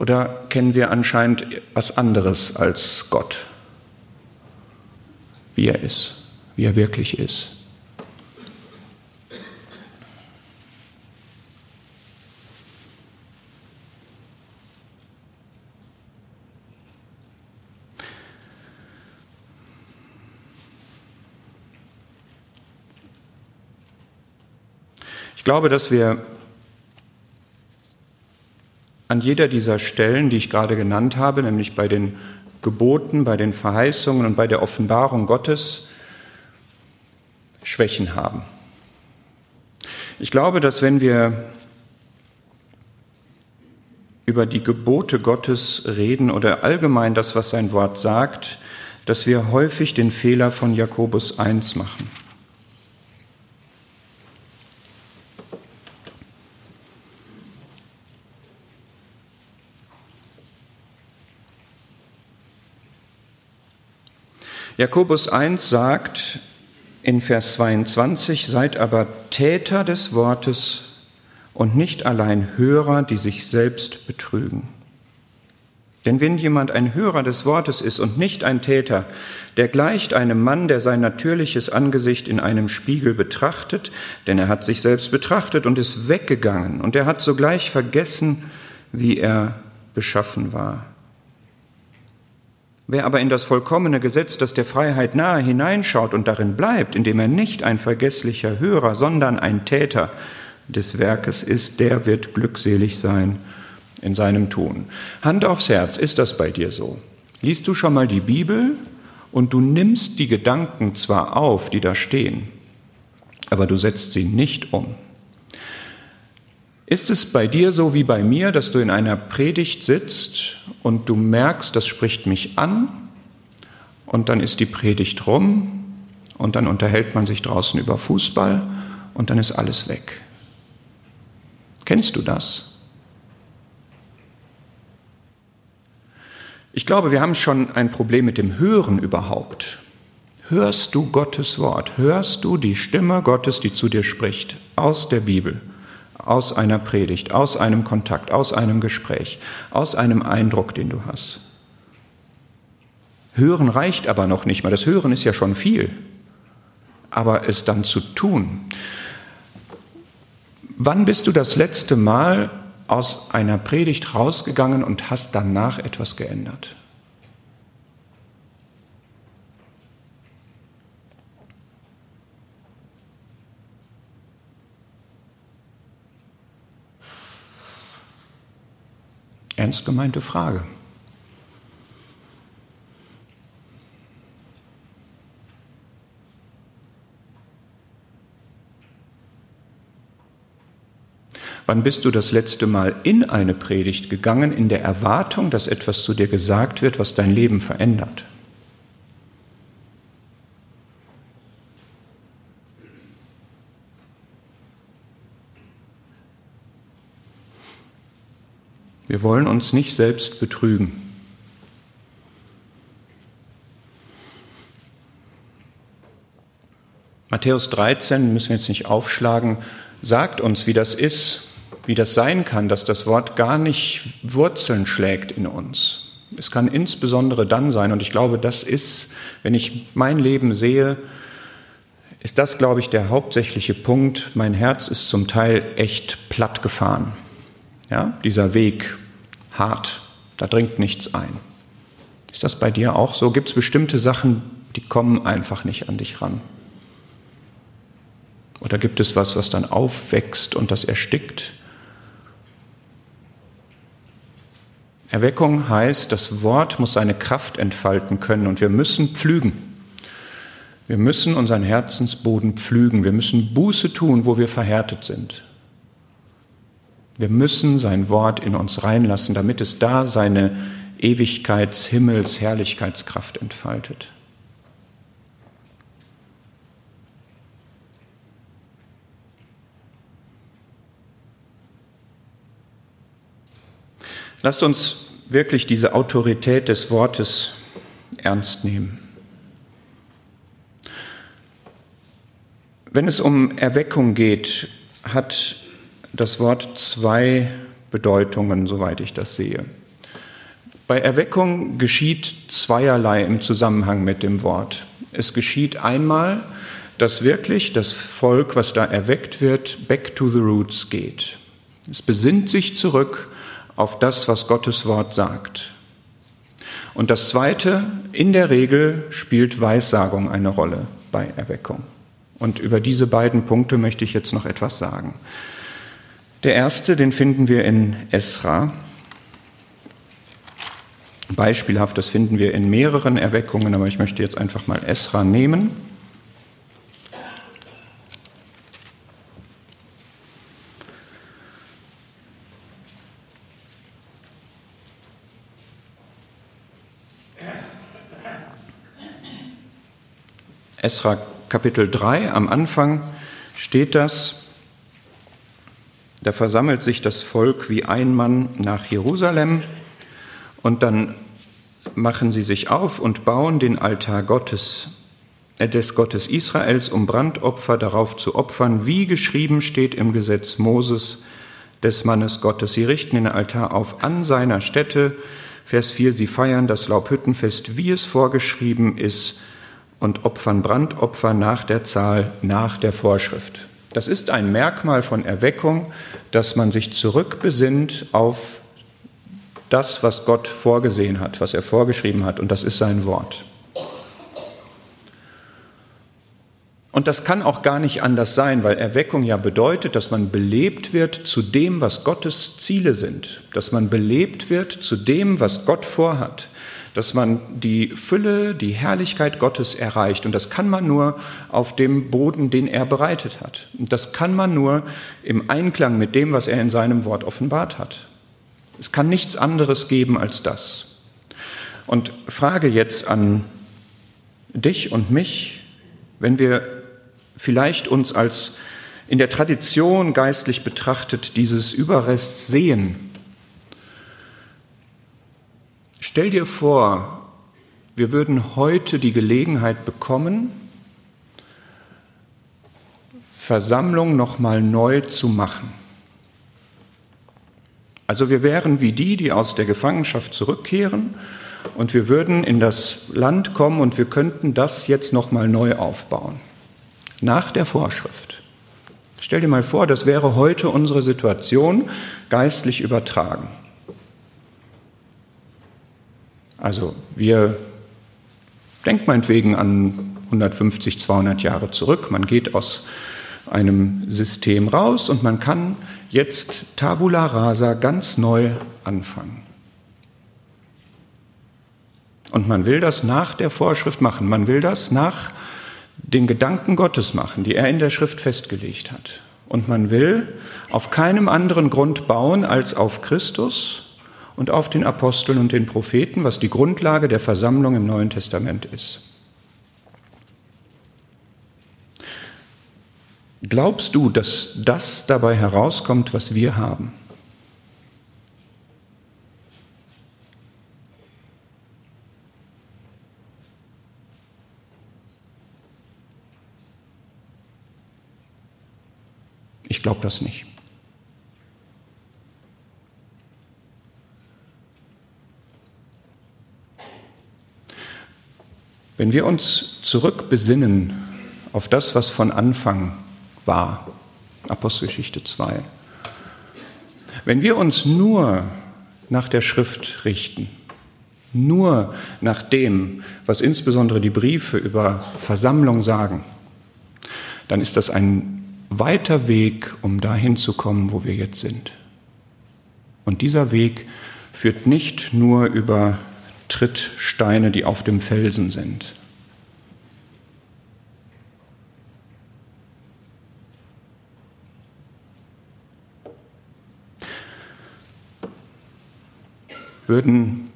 Oder kennen wir anscheinend was anderes als Gott? Wie er ist, wie er wirklich ist. Ich glaube, dass wir an jeder dieser Stellen, die ich gerade genannt habe, nämlich bei den Geboten, bei den Verheißungen und bei der Offenbarung Gottes, Schwächen haben. Ich glaube, dass wenn wir über die Gebote Gottes reden oder allgemein das, was sein Wort sagt, dass wir häufig den Fehler von Jakobus 1 machen. Jakobus 1 sagt in Vers 22, seid aber Täter des Wortes und nicht allein Hörer, die sich selbst betrügen. Denn wenn jemand ein Hörer des Wortes ist und nicht ein Täter, der gleicht einem Mann, der sein natürliches Angesicht in einem Spiegel betrachtet, denn er hat sich selbst betrachtet und ist weggegangen, und er hat sogleich vergessen, wie er beschaffen war. Wer aber in das vollkommene Gesetz, das der Freiheit nahe hineinschaut und darin bleibt, indem er nicht ein vergesslicher Hörer, sondern ein Täter des Werkes ist, der wird glückselig sein in seinem Tun. Hand aufs Herz, ist das bei dir so? Liest du schon mal die Bibel und du nimmst die Gedanken zwar auf, die da stehen, aber du setzt sie nicht um. Ist es bei dir so wie bei mir, dass du in einer Predigt sitzt und du merkst, das spricht mich an und dann ist die Predigt rum und dann unterhält man sich draußen über Fußball und dann ist alles weg? Kennst du das? Ich glaube, wir haben schon ein Problem mit dem Hören überhaupt. Hörst du Gottes Wort? Hörst du die Stimme Gottes, die zu dir spricht, aus der Bibel? Aus einer Predigt, aus einem Kontakt, aus einem Gespräch, aus einem Eindruck, den du hast. Hören reicht aber noch nicht mal. Das Hören ist ja schon viel. Aber es dann zu tun. Wann bist du das letzte Mal aus einer Predigt rausgegangen und hast danach etwas geändert? Ernst gemeinte Frage. Wann bist du das letzte Mal in eine Predigt gegangen, in der Erwartung, dass etwas zu dir gesagt wird, was dein Leben verändert? Wir wollen uns nicht selbst betrügen. Matthäus 13, müssen wir jetzt nicht aufschlagen, sagt uns, wie das ist, wie das sein kann, dass das Wort gar nicht Wurzeln schlägt in uns. Es kann insbesondere dann sein, und ich glaube, das ist, wenn ich mein Leben sehe, ist das, glaube ich, der hauptsächliche Punkt. Mein Herz ist zum Teil echt platt gefahren. Ja, dieser Weg, hart, da dringt nichts ein. Ist das bei dir auch so? Gibt es bestimmte Sachen, die kommen einfach nicht an dich ran? Oder gibt es was, was dann aufwächst und das erstickt? Erweckung heißt, das Wort muss seine Kraft entfalten können und wir müssen pflügen. Wir müssen unseren Herzensboden pflügen. Wir müssen Buße tun, wo wir verhärtet sind. Wir müssen sein Wort in uns reinlassen, damit es da seine Ewigkeits-, Himmels-, Herrlichkeitskraft entfaltet. Lasst uns wirklich diese Autorität des Wortes ernst nehmen. Wenn es um Erweckung geht, hat das Wort zwei Bedeutungen, soweit ich das sehe. Bei Erweckung geschieht zweierlei im Zusammenhang mit dem Wort. Es geschieht einmal, dass wirklich das Volk, was da erweckt wird, back to the roots geht. Es besinnt sich zurück auf das, was Gottes Wort sagt. Und das Zweite, in der Regel spielt Weissagung eine Rolle bei Erweckung. Und über diese beiden Punkte möchte ich jetzt noch etwas sagen. Der erste, den finden wir in Esra. Beispielhaft, das finden wir in mehreren Erweckungen, aber ich möchte jetzt einfach mal Esra nehmen. Esra Kapitel 3, am Anfang steht das, da versammelt sich das Volk wie ein Mann nach Jerusalem und dann machen sie sich auf und bauen den Altar Gottes, äh, des Gottes Israels, um Brandopfer darauf zu opfern, wie geschrieben steht im Gesetz Moses, des Mannes Gottes. Sie richten den Altar auf an seiner Stätte. Vers 4, sie feiern das Laubhüttenfest, wie es vorgeschrieben ist, und opfern Brandopfer nach der Zahl, nach der Vorschrift. Das ist ein Merkmal von Erweckung, dass man sich zurückbesinnt auf das, was Gott vorgesehen hat, was er vorgeschrieben hat, und das ist sein Wort. Und das kann auch gar nicht anders sein, weil Erweckung ja bedeutet, dass man belebt wird zu dem, was Gottes Ziele sind, dass man belebt wird zu dem, was Gott vorhat, dass man die Fülle, die Herrlichkeit Gottes erreicht. Und das kann man nur auf dem Boden, den er bereitet hat. Und das kann man nur im Einklang mit dem, was er in seinem Wort offenbart hat. Es kann nichts anderes geben als das. Und Frage jetzt an dich und mich, wenn wir vielleicht uns als in der Tradition geistlich betrachtet dieses Überrest sehen, Stell dir vor, wir würden heute die Gelegenheit bekommen, Versammlung nochmal neu zu machen. Also wir wären wie die, die aus der Gefangenschaft zurückkehren und wir würden in das Land kommen und wir könnten das jetzt nochmal neu aufbauen. Nach der Vorschrift. Stell dir mal vor, das wäre heute unsere Situation geistlich übertragen. Also wir denken meinetwegen an 150, 200 Jahre zurück. Man geht aus einem System raus und man kann jetzt tabula rasa ganz neu anfangen. Und man will das nach der Vorschrift machen. Man will das nach den Gedanken Gottes machen, die er in der Schrift festgelegt hat. Und man will auf keinem anderen Grund bauen als auf Christus und auf den Aposteln und den Propheten, was die Grundlage der Versammlung im Neuen Testament ist. Glaubst du, dass das dabei herauskommt, was wir haben? Ich glaube das nicht. Wenn wir uns zurückbesinnen auf das, was von Anfang war, Apostelgeschichte 2, wenn wir uns nur nach der Schrift richten, nur nach dem, was insbesondere die Briefe über Versammlung sagen, dann ist das ein weiter Weg, um dahin zu kommen, wo wir jetzt sind. Und dieser Weg führt nicht nur über Trittsteine, die auf dem Felsen sind. Würden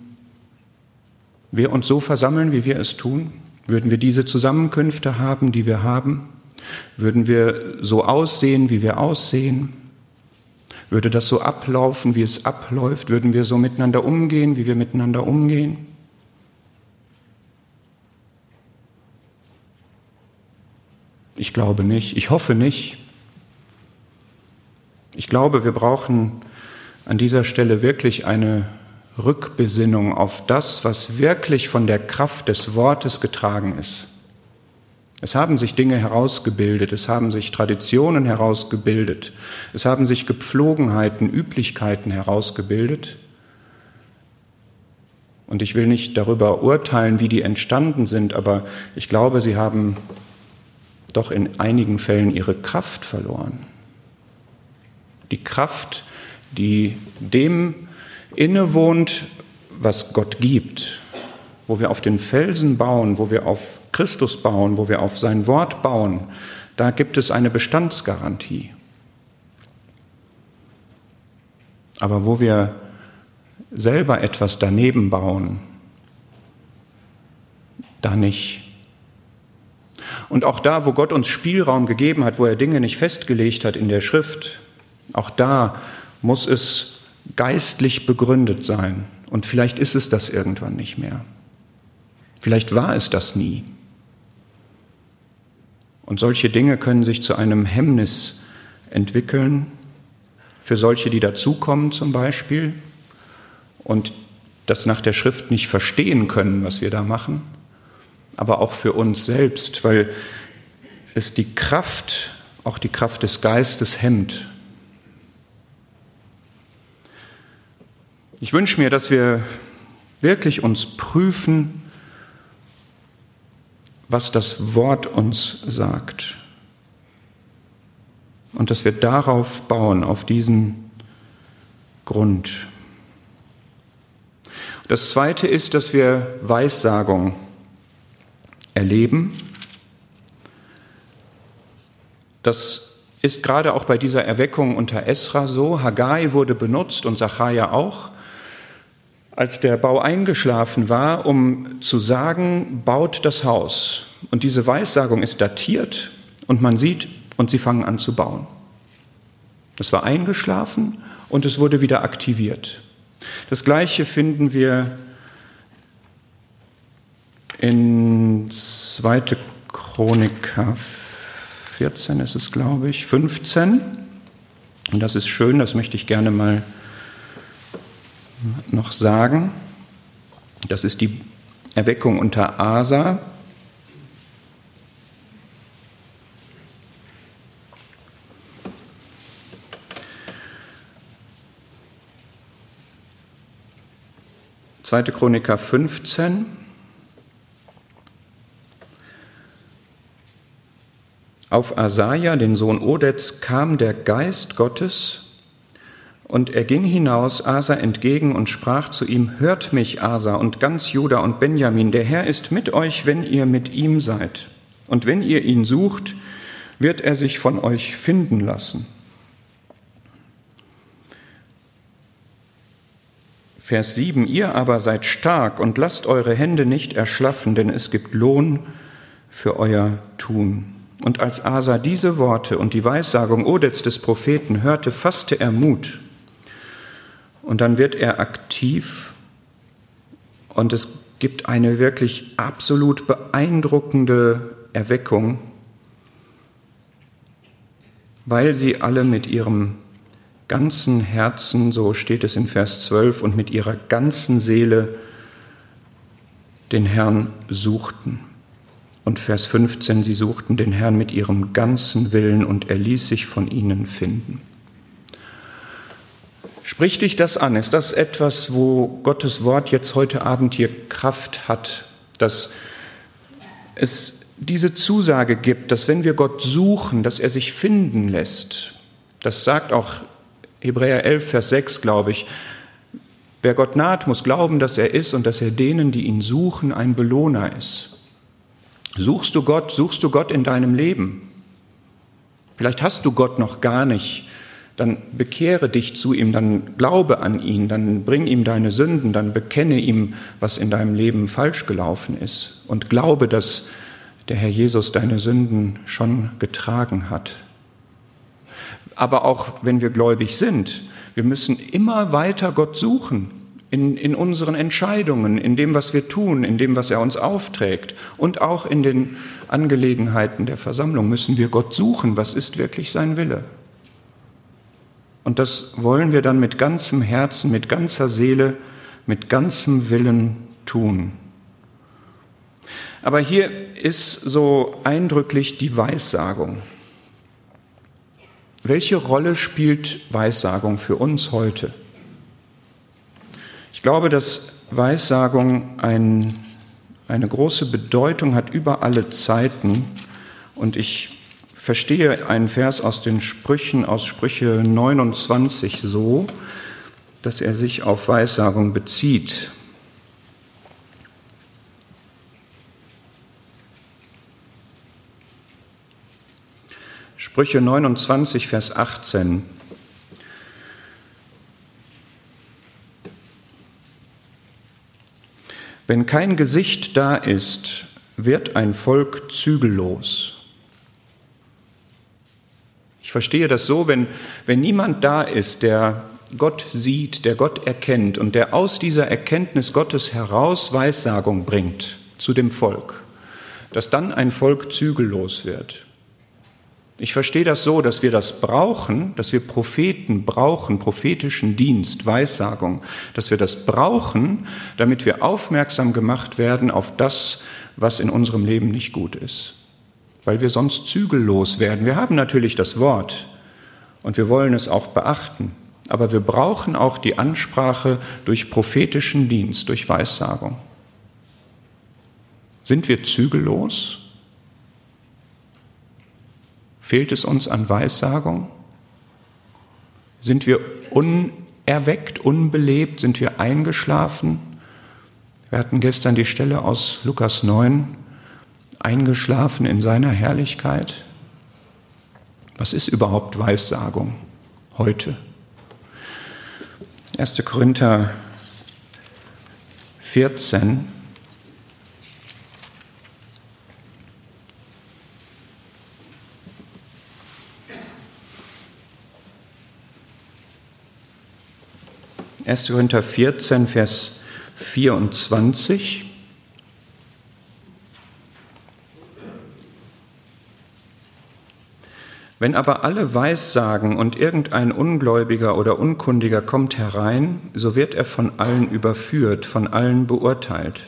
wir uns so versammeln, wie wir es tun? Würden wir diese Zusammenkünfte haben, die wir haben? Würden wir so aussehen, wie wir aussehen? Würde das so ablaufen, wie es abläuft? Würden wir so miteinander umgehen, wie wir miteinander umgehen? Ich glaube nicht, ich hoffe nicht. Ich glaube, wir brauchen an dieser Stelle wirklich eine Rückbesinnung auf das, was wirklich von der Kraft des Wortes getragen ist. Es haben sich Dinge herausgebildet, es haben sich Traditionen herausgebildet, es haben sich Gepflogenheiten, Üblichkeiten herausgebildet. Und ich will nicht darüber urteilen, wie die entstanden sind, aber ich glaube, sie haben doch in einigen Fällen ihre Kraft verloren. Die Kraft, die dem innewohnt, was Gott gibt, wo wir auf den Felsen bauen, wo wir auf Christus bauen, wo wir auf sein Wort bauen, da gibt es eine Bestandsgarantie. Aber wo wir selber etwas daneben bauen, da nicht. Und auch da, wo Gott uns Spielraum gegeben hat, wo er Dinge nicht festgelegt hat in der Schrift, auch da muss es geistlich begründet sein. Und vielleicht ist es das irgendwann nicht mehr. Vielleicht war es das nie. Und solche Dinge können sich zu einem Hemmnis entwickeln, für solche, die dazukommen zum Beispiel und das nach der Schrift nicht verstehen können, was wir da machen, aber auch für uns selbst, weil es die Kraft, auch die Kraft des Geistes hemmt. Ich wünsche mir, dass wir wirklich uns prüfen, was das Wort uns sagt. Und dass wir darauf bauen, auf diesen Grund. Das Zweite ist, dass wir Weissagung erleben. Das ist gerade auch bei dieser Erweckung unter Esra so. Haggai wurde benutzt und Zachariah auch als der Bau eingeschlafen war, um zu sagen, baut das Haus. Und diese Weissagung ist datiert und man sieht, und sie fangen an zu bauen. Es war eingeschlafen und es wurde wieder aktiviert. Das Gleiche finden wir in 2. Chroniker 14 ist es, glaube ich, 15. Und das ist schön, das möchte ich gerne mal noch sagen. Das ist die Erweckung unter Asa. Zweite Chroniker 15. Auf Asaja, den Sohn Odets, kam der Geist Gottes und er ging hinaus Asa entgegen und sprach zu ihm, Hört mich, Asa, und ganz Juda und Benjamin, der Herr ist mit euch, wenn ihr mit ihm seid. Und wenn ihr ihn sucht, wird er sich von euch finden lassen. Vers 7, ihr aber seid stark und lasst eure Hände nicht erschlaffen, denn es gibt Lohn für euer Tun. Und als Asa diese Worte und die Weissagung Odets des Propheten hörte, fasste er Mut und dann wird er aktiv und es gibt eine wirklich absolut beeindruckende Erweckung, weil sie alle mit ihrem ganzen Herzen, so steht es in Vers 12, und mit ihrer ganzen Seele den Herrn suchten. Und Vers 15, sie suchten den Herrn mit ihrem ganzen Willen und er ließ sich von ihnen finden. Spricht dich das an? Ist das etwas, wo Gottes Wort jetzt heute Abend hier Kraft hat, dass es diese Zusage gibt, dass wenn wir Gott suchen, dass er sich finden lässt? Das sagt auch Hebräer 11, Vers 6, glaube ich. Wer Gott naht, muss glauben, dass er ist und dass er denen, die ihn suchen, ein Belohner ist. Suchst du Gott, suchst du Gott in deinem Leben? Vielleicht hast du Gott noch gar nicht dann bekehre dich zu ihm, dann glaube an ihn, dann bring ihm deine Sünden, dann bekenne ihm, was in deinem Leben falsch gelaufen ist und glaube, dass der Herr Jesus deine Sünden schon getragen hat. Aber auch wenn wir gläubig sind, wir müssen immer weiter Gott suchen in, in unseren Entscheidungen, in dem, was wir tun, in dem, was er uns aufträgt und auch in den Angelegenheiten der Versammlung müssen wir Gott suchen, was ist wirklich sein Wille. Und das wollen wir dann mit ganzem Herzen, mit ganzer Seele, mit ganzem Willen tun. Aber hier ist so eindrücklich die Weissagung. Welche Rolle spielt Weissagung für uns heute? Ich glaube, dass Weissagung ein, eine große Bedeutung hat über alle Zeiten. Und ich verstehe einen Vers aus den Sprüchen, aus Sprüche 29 so, dass er sich auf Weissagung bezieht. Sprüche 29, Vers 18. Wenn kein Gesicht da ist, wird ein Volk zügellos. Verstehe das so, wenn, wenn niemand da ist, der Gott sieht, der Gott erkennt und der aus dieser Erkenntnis Gottes heraus Weissagung bringt zu dem Volk, dass dann ein Volk zügellos wird. Ich verstehe das so, dass wir das brauchen, dass wir Propheten brauchen, prophetischen Dienst, Weissagung, dass wir das brauchen, damit wir aufmerksam gemacht werden auf das, was in unserem Leben nicht gut ist. Weil wir sonst zügellos werden. Wir haben natürlich das Wort und wir wollen es auch beachten, aber wir brauchen auch die Ansprache durch prophetischen Dienst, durch Weissagung. Sind wir zügellos? Fehlt es uns an Weissagung? Sind wir unerweckt, unbelebt? Sind wir eingeschlafen? Wir hatten gestern die Stelle aus Lukas 9, eingeschlafen in seiner Herrlichkeit. Was ist überhaupt Weissagung heute? 1. Korinther 14, 1. Korinther 14, Vers 24. Wenn aber alle Weissagen und irgendein Ungläubiger oder Unkundiger kommt herein, so wird er von allen überführt, von allen beurteilt.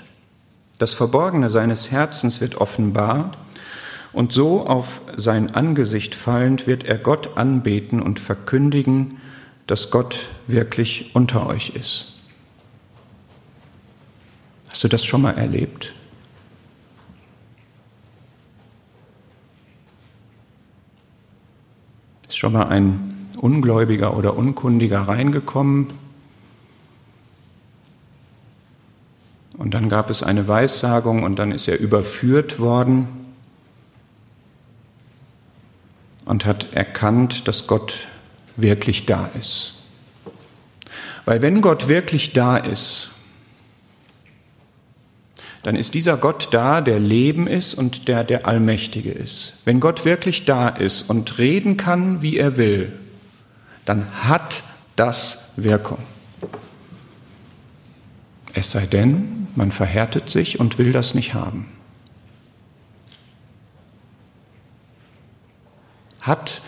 Das Verborgene seines Herzens wird offenbar, und so auf sein Angesicht fallend wird er Gott anbeten und verkündigen, dass Gott wirklich unter euch ist. Hast du das schon mal erlebt? Ist schon mal ein Ungläubiger oder Unkundiger reingekommen und dann gab es eine Weissagung und dann ist er überführt worden und hat erkannt, dass Gott wirklich da ist. Weil wenn Gott wirklich da ist, dann ist dieser Gott da, der Leben ist und der der Allmächtige ist. Wenn Gott wirklich da ist und reden kann, wie er will, dann hat das Wirkung. Es sei denn, man verhärtet sich und will das nicht haben. Hat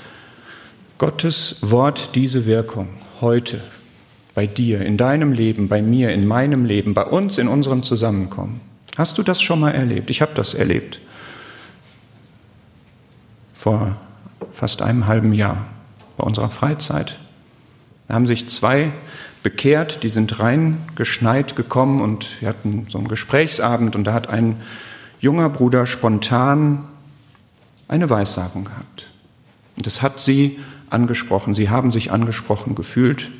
Gottes Wort diese Wirkung heute bei dir, in deinem Leben, bei mir, in meinem Leben, bei uns, in unserem Zusammenkommen? Hast du das schon mal erlebt? Ich habe das erlebt. Vor fast einem halben Jahr bei unserer Freizeit. Da haben sich zwei bekehrt, die sind reingeschneit gekommen und wir hatten so einen Gesprächsabend und da hat ein junger Bruder spontan eine Weissagung gehabt. Und das hat sie angesprochen. Sie haben sich angesprochen gefühlt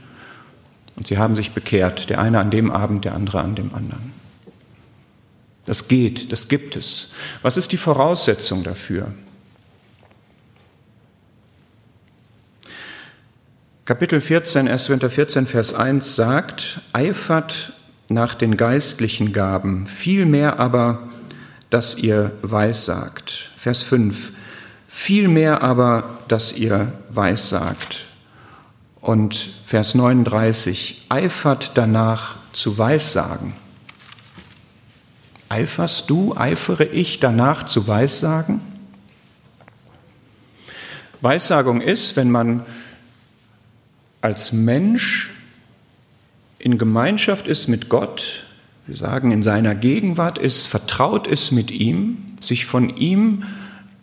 und sie haben sich bekehrt. Der eine an dem Abend, der andere an dem anderen. Das geht, das gibt es. Was ist die Voraussetzung dafür? Kapitel 14, 1. Korinther 14, Vers 1 sagt, eifert nach den geistlichen Gaben, vielmehr aber, dass ihr weissagt. Vers 5, Vielmehr aber, dass ihr weissagt. Und Vers 39, eifert danach zu weissagen. Eiferst du, eifere ich danach zu weissagen? Weissagung ist, wenn man als Mensch in Gemeinschaft ist mit Gott, wir sagen in seiner Gegenwart ist, vertraut ist mit ihm, sich von ihm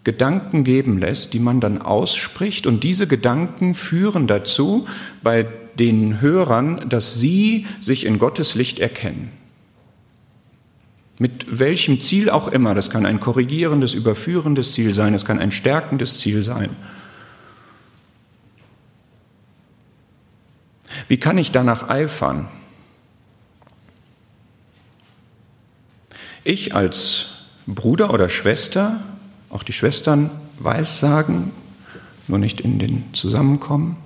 Gedanken geben lässt, die man dann ausspricht. Und diese Gedanken führen dazu bei den Hörern, dass sie sich in Gottes Licht erkennen. Mit welchem Ziel auch immer, das kann ein korrigierendes, überführendes Ziel sein, es kann ein stärkendes Ziel sein. Wie kann ich danach eifern? Ich als Bruder oder Schwester, auch die Schwestern weissagen, nur nicht in den Zusammenkommen,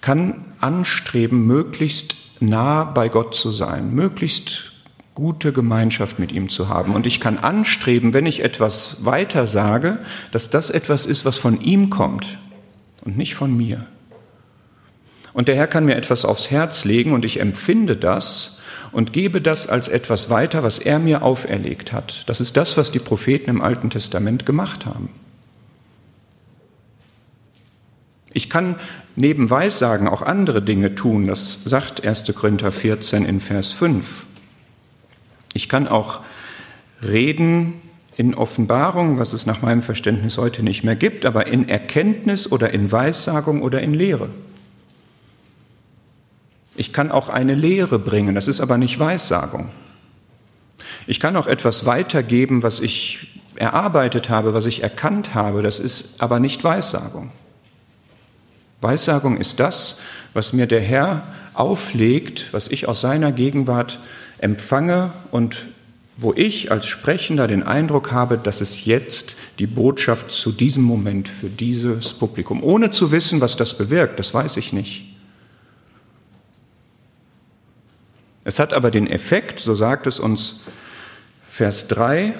kann anstreben, möglichst nah bei Gott zu sein, möglichst gute Gemeinschaft mit ihm zu haben. Und ich kann anstreben, wenn ich etwas weiter sage, dass das etwas ist, was von ihm kommt und nicht von mir. Und der Herr kann mir etwas aufs Herz legen und ich empfinde das und gebe das als etwas weiter, was er mir auferlegt hat. Das ist das, was die Propheten im Alten Testament gemacht haben. Ich kann neben Weissagen auch andere Dinge tun, das sagt 1. Korinther 14 in Vers 5. Ich kann auch reden in Offenbarung, was es nach meinem Verständnis heute nicht mehr gibt, aber in Erkenntnis oder in Weissagung oder in Lehre. Ich kann auch eine Lehre bringen, das ist aber nicht Weissagung. Ich kann auch etwas weitergeben, was ich erarbeitet habe, was ich erkannt habe, das ist aber nicht Weissagung. Weissagung ist das, was mir der Herr auflegt, was ich aus seiner Gegenwart empfange und wo ich als Sprechender den Eindruck habe, dass es jetzt die Botschaft zu diesem Moment für dieses Publikum, ohne zu wissen, was das bewirkt, das weiß ich nicht. Es hat aber den Effekt, so sagt es uns Vers 3,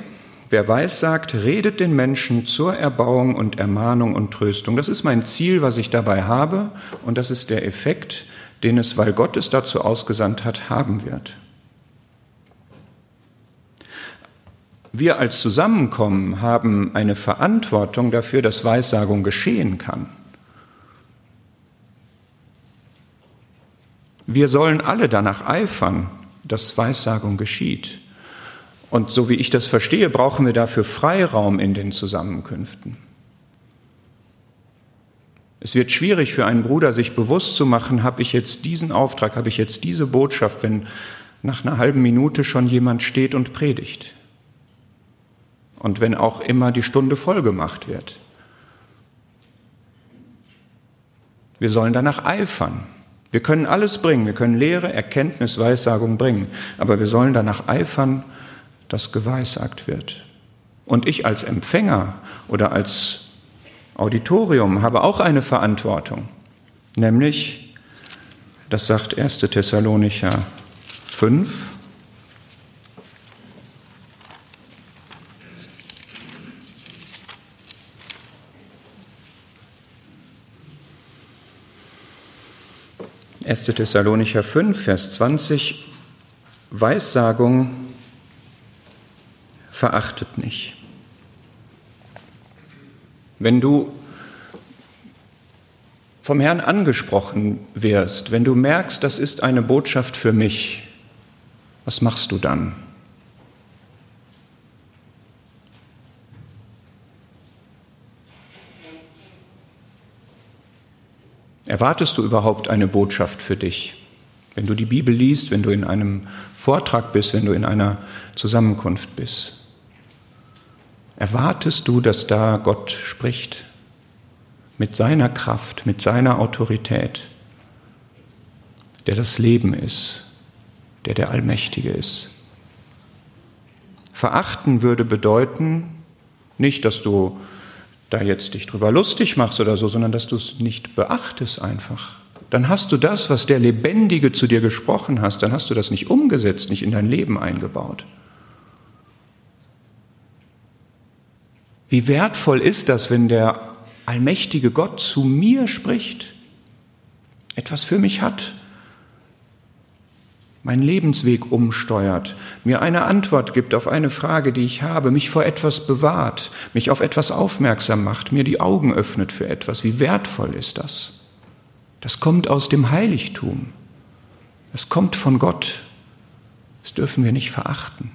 wer weiß sagt, redet den Menschen zur Erbauung und Ermahnung und Tröstung. Das ist mein Ziel, was ich dabei habe und das ist der Effekt, den es, weil Gott es dazu ausgesandt hat, haben wird. Wir als Zusammenkommen haben eine Verantwortung dafür, dass Weissagung geschehen kann. Wir sollen alle danach eifern, dass Weissagung geschieht. Und so wie ich das verstehe, brauchen wir dafür Freiraum in den Zusammenkünften. Es wird schwierig für einen Bruder, sich bewusst zu machen, habe ich jetzt diesen Auftrag, habe ich jetzt diese Botschaft, wenn nach einer halben Minute schon jemand steht und predigt. Und wenn auch immer die Stunde voll gemacht wird. Wir sollen danach eifern. Wir können alles bringen, wir können Lehre, Erkenntnis, Weissagung bringen, aber wir sollen danach eifern, dass geweissagt wird. Und ich als Empfänger oder als Auditorium habe auch eine Verantwortung, nämlich, das sagt 1. Thessalonicher 5, 1. Thessalonicher 5, Vers 20, Weissagung verachtet nicht. Wenn du vom Herrn angesprochen wirst, wenn du merkst, das ist eine Botschaft für mich, was machst du dann? Erwartest du überhaupt eine Botschaft für dich? Wenn du die Bibel liest, wenn du in einem Vortrag bist, wenn du in einer Zusammenkunft bist. Erwartest du, dass da Gott spricht? Mit seiner Kraft, mit seiner Autorität, der das Leben ist, der der Allmächtige ist. Verachten würde bedeuten, nicht, dass du da jetzt dich drüber lustig machst oder so, sondern dass du es nicht beachtest einfach. Dann hast du das, was der Lebendige zu dir gesprochen hast, dann hast du das nicht umgesetzt, nicht in dein Leben eingebaut. Wie wertvoll ist das, wenn der allmächtige Gott zu mir spricht, etwas für mich hat, meinen Lebensweg umsteuert, mir eine Antwort gibt auf eine Frage, die ich habe, mich vor etwas bewahrt, mich auf etwas aufmerksam macht, mir die Augen öffnet für etwas. Wie wertvoll ist das? Das kommt aus dem Heiligtum. Das kommt von Gott. Das dürfen wir nicht verachten.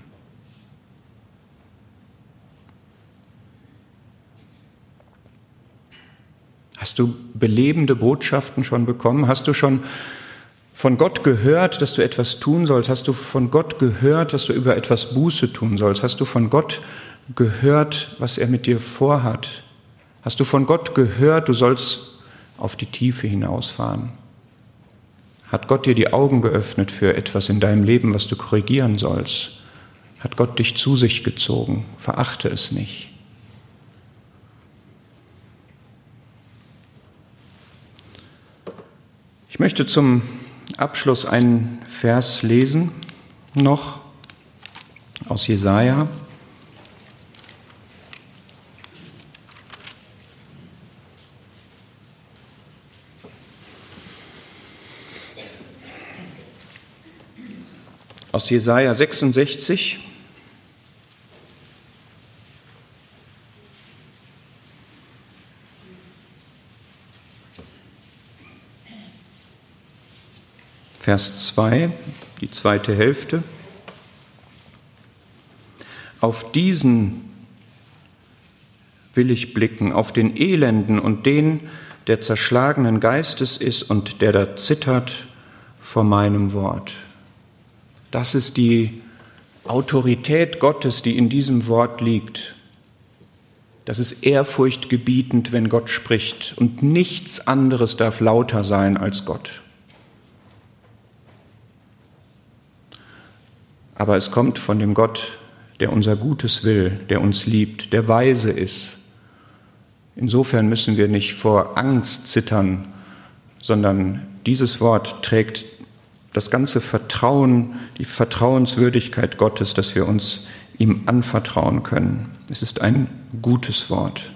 Hast du belebende Botschaften schon bekommen? Hast du schon von Gott gehört, dass du etwas tun sollst? Hast du von Gott gehört, dass du über etwas Buße tun sollst? Hast du von Gott gehört, was er mit dir vorhat? Hast du von Gott gehört, du sollst auf die Tiefe hinausfahren? Hat Gott dir die Augen geöffnet für etwas in deinem Leben, was du korrigieren sollst? Hat Gott dich zu sich gezogen? Verachte es nicht. Ich möchte zum Abschluss einen Vers lesen, noch aus Jesaja. Aus Jesaja 66. Vers 2, die zweite Hälfte. Auf diesen will ich blicken, auf den Elenden und den, der zerschlagenen Geistes ist und der da zittert vor meinem Wort. Das ist die Autorität Gottes, die in diesem Wort liegt. Das ist ehrfurchtgebietend, wenn Gott spricht, und nichts anderes darf lauter sein als Gott. Aber es kommt von dem Gott, der unser Gutes will, der uns liebt, der weise ist. Insofern müssen wir nicht vor Angst zittern, sondern dieses Wort trägt das ganze Vertrauen, die Vertrauenswürdigkeit Gottes, dass wir uns ihm anvertrauen können. Es ist ein gutes Wort.